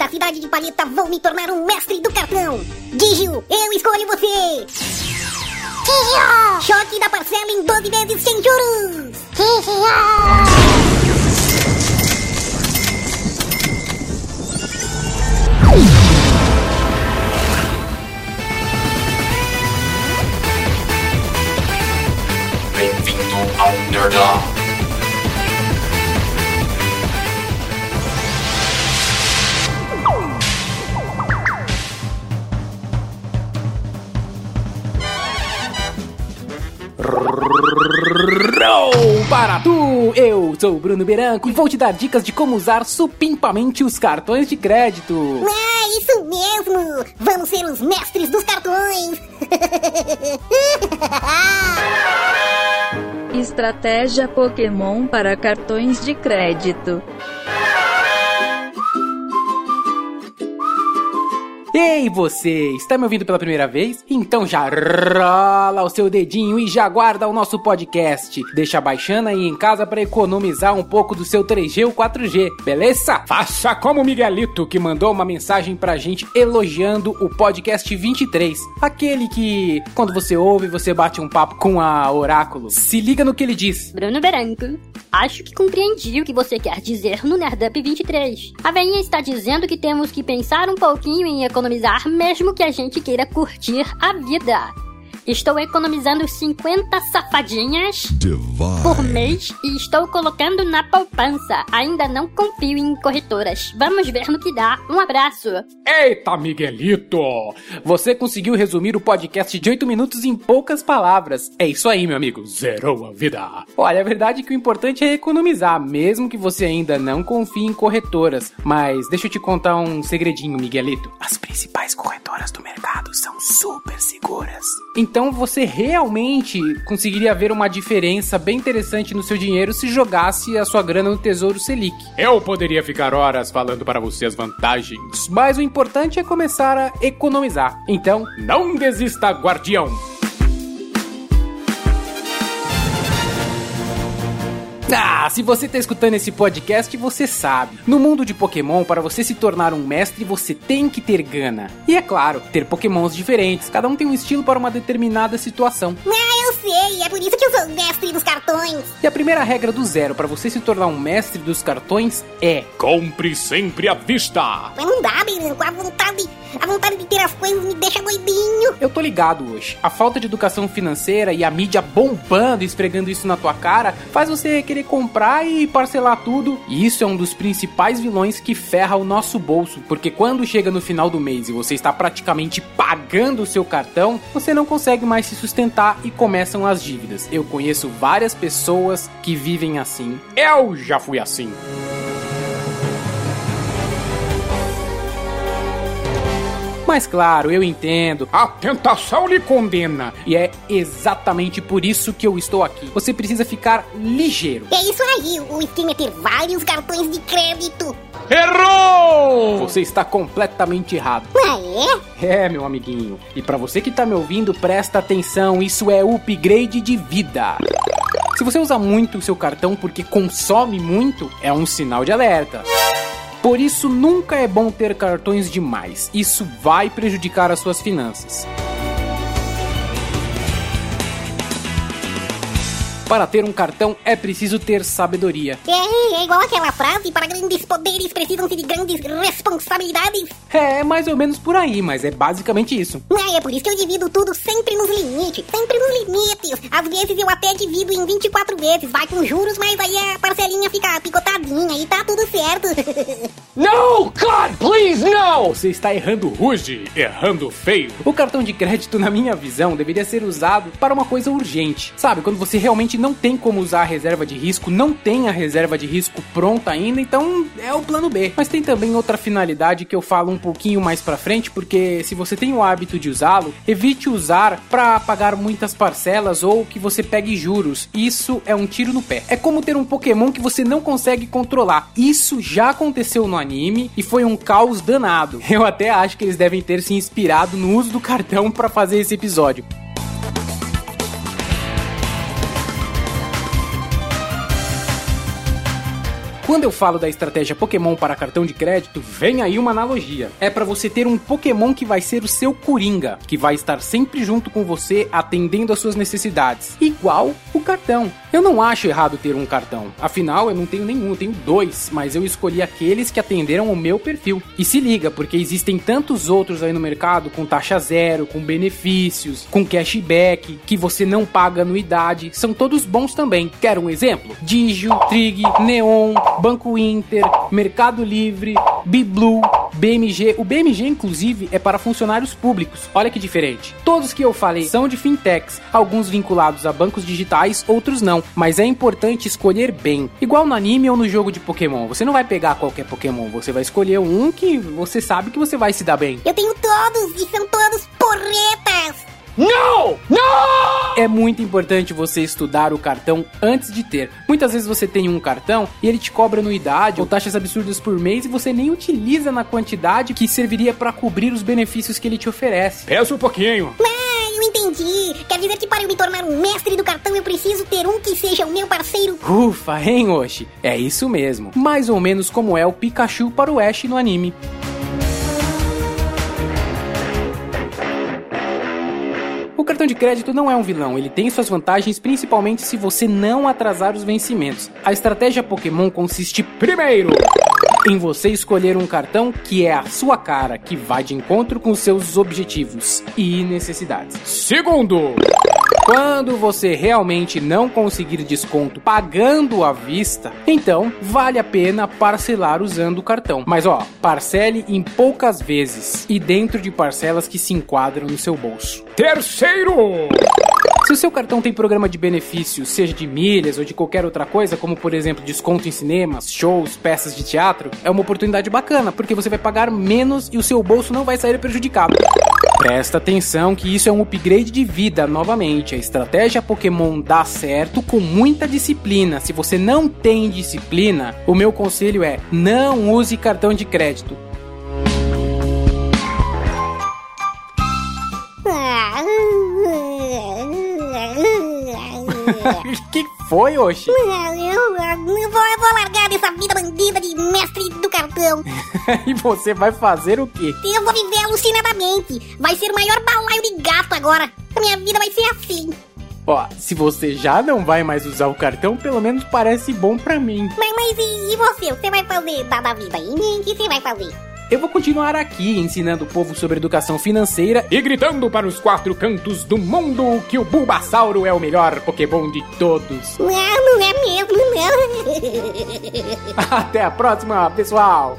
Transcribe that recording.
da cidade de Palheta vão me tornar um mestre do cartão. Digio, eu escolho você. Digio! Choque da parcela em 12 vezes sem juros. Digio! Bem-vindo ao Nerdão. Para tu! Eu sou o Bruno Beranco e vou te dar dicas de como usar supimpamente os cartões de crédito. Ah, isso mesmo! Vamos ser os mestres dos cartões! Estratégia Pokémon para cartões de crédito. Ei, você! Está me ouvindo pela primeira vez? Então já rola o seu dedinho e já guarda o nosso podcast. Deixa baixando aí em casa para economizar um pouco do seu 3G ou 4G, beleza? Faça como o Miguelito que mandou uma mensagem pra gente elogiando o podcast 23. Aquele que, quando você ouve, você bate um papo com a Oráculo. Se liga no que ele diz. Bruno Beranco, acho que compreendi o que você quer dizer no Nerdup 23. A veinha está dizendo que temos que pensar um pouquinho em economizar mesmo que a gente queira curtir a vida. Estou economizando 50 safadinhas por mês e estou colocando na poupança. Ainda não confio em corretoras. Vamos ver no que dá. Um abraço. Eita, Miguelito! Você conseguiu resumir o podcast de 8 minutos em poucas palavras. É isso aí, meu amigo. Zerou a vida. Olha, a verdade é que o importante é economizar, mesmo que você ainda não confie em corretoras. Mas deixa eu te contar um segredinho, Miguelito. As principais corretoras do mercado são super seguras. Então você realmente conseguiria ver uma diferença bem interessante no seu dinheiro se jogasse a sua grana no Tesouro Selic. Eu poderia ficar horas falando para você as vantagens, mas o importante é começar a economizar. Então, não desista, guardião! Ah, se você tá escutando esse podcast, você sabe. No mundo de Pokémon, para você se tornar um mestre, você tem que ter gana. E é claro, ter Pokémons diferentes. Cada um tem um estilo para uma determinada situação. Ah, eu sei, é por isso que eu sou o mestre dos cartões. E a primeira regra do zero para você se tornar um mestre dos cartões é: compre sempre à vista. Mas não dá, Beranco, a vontade, a vontade de ter as coisas me deixa doidinho. Eu tô ligado hoje. A falta de educação financeira e a mídia bombando, esfregando isso na tua cara, faz você querer comprar e parcelar tudo. E isso é um dos principais vilões que ferra o nosso bolso, porque quando chega no final do mês e você está praticamente pagando o seu cartão, você não consegue mais se sustentar e começam as dívidas. Eu conheço várias pessoas que vivem assim. Eu já fui assim. Mas claro, eu entendo. A tentação lhe condena. E é exatamente por isso que eu estou aqui. Você precisa ficar ligeiro. É isso aí, o esquema é ter vários cartões de crédito. Errou! Você está completamente errado. Ah, é? É, meu amiguinho. E para você que tá me ouvindo, presta atenção, isso é upgrade de vida. Se você usa muito o seu cartão porque consome muito, é um sinal de alerta. Por isso, nunca é bom ter cartões demais. Isso vai prejudicar as suas finanças. Para ter um cartão é preciso ter sabedoria. É, é igual aquela frase: para grandes poderes precisam-se de grandes responsabilidades. É mais ou menos por aí, mas é basicamente isso. É, é por isso que eu divido tudo sempre nos limites. Sempre nos limites. Às vezes eu até divido em 24 vezes. Vai com juros, mas aí a parcelinha fica picotadinha e tá tudo certo. No, God, please, no! Você está errando rude, errando feio. O cartão de crédito, na minha visão, deveria ser usado para uma coisa urgente. Sabe, quando você realmente não tem como usar a reserva de risco, não tem a reserva de risco pronta ainda, então é o plano B. Mas tem também outra finalidade que eu falo um pouquinho mais pra frente, porque se você tem o hábito de usá-lo, evite usar para pagar muitas parcelas ou que você pegue juros. Isso é um tiro no pé. É como ter um Pokémon que você não consegue controlar. Isso já aconteceu no anime e foi um caos danado. Eu até acho que eles devem ter se inspirado no uso do cartão para fazer esse episódio. Quando eu falo da estratégia Pokémon para cartão de crédito, vem aí uma analogia. É para você ter um Pokémon que vai ser o seu Coringa, que vai estar sempre junto com você, atendendo às suas necessidades, igual o cartão. Eu não acho errado ter um cartão, afinal eu não tenho nenhum, eu tenho dois, mas eu escolhi aqueles que atenderam o meu perfil. E se liga, porque existem tantos outros aí no mercado com taxa zero, com benefícios, com cashback, que você não paga anuidade, são todos bons também. Quer um exemplo? Digio, Trig, Neon, Banco Inter, Mercado Livre, Biblu, BMG. O BMG, inclusive, é para funcionários públicos. Olha que diferente. Todos que eu falei são de fintechs, alguns vinculados a bancos digitais, outros não. Mas é importante escolher bem. Igual no anime ou no jogo de Pokémon. Você não vai pegar qualquer Pokémon, você vai escolher um que você sabe que você vai se dar bem. Eu tenho todos e são todos porretas! Não! Não! É muito importante você estudar o cartão antes de ter. Muitas vezes você tem um cartão e ele te cobra anuidade ou taxas absurdas por mês e você nem utiliza na quantidade que serviria para cobrir os benefícios que ele te oferece. Peça um pouquinho. Ah, eu entendi. Quer dizer que para eu me tornar um mestre do cartão eu preciso ter um que seja o meu parceiro. Ufa, hein, Oshi? É isso mesmo. Mais ou menos como é o Pikachu para o Ash no anime. Cartão de crédito não é um vilão, ele tem suas vantagens principalmente se você não atrasar os vencimentos. A estratégia Pokémon consiste primeiro em você escolher um cartão que é a sua cara, que vai de encontro com seus objetivos e necessidades. Segundo, quando você realmente não conseguir desconto pagando à vista, então vale a pena parcelar usando o cartão. Mas ó, parcele em poucas vezes e dentro de parcelas que se enquadram no seu bolso. Terceiro! Se o seu cartão tem programa de benefício, seja de milhas ou de qualquer outra coisa, como por exemplo desconto em cinemas, shows, peças de teatro, é uma oportunidade bacana, porque você vai pagar menos e o seu bolso não vai sair prejudicado. Presta atenção que isso é um upgrade de vida novamente. A estratégia Pokémon dá certo com muita disciplina. Se você não tem disciplina, o meu conselho é: não use cartão de crédito. que foi, Oxi? Eu, eu, vou, eu vou largar dessa vida bandida de mestre do cartão. e você vai fazer o quê? Eu vou viver alucinadamente. Vai ser o maior balaio de gato agora. A minha vida vai ser assim. Ó, se você já não vai mais usar o cartão, pelo menos parece bom pra mim. Mas, mas e, e você? Você vai fazer da, da vida aí? O que você vai fazer? Eu vou continuar aqui ensinando o povo sobre educação financeira e gritando para os quatro cantos do mundo que o Bulbasauro é o melhor Pokémon de todos. Não, não é mesmo, não. Até a próxima, pessoal!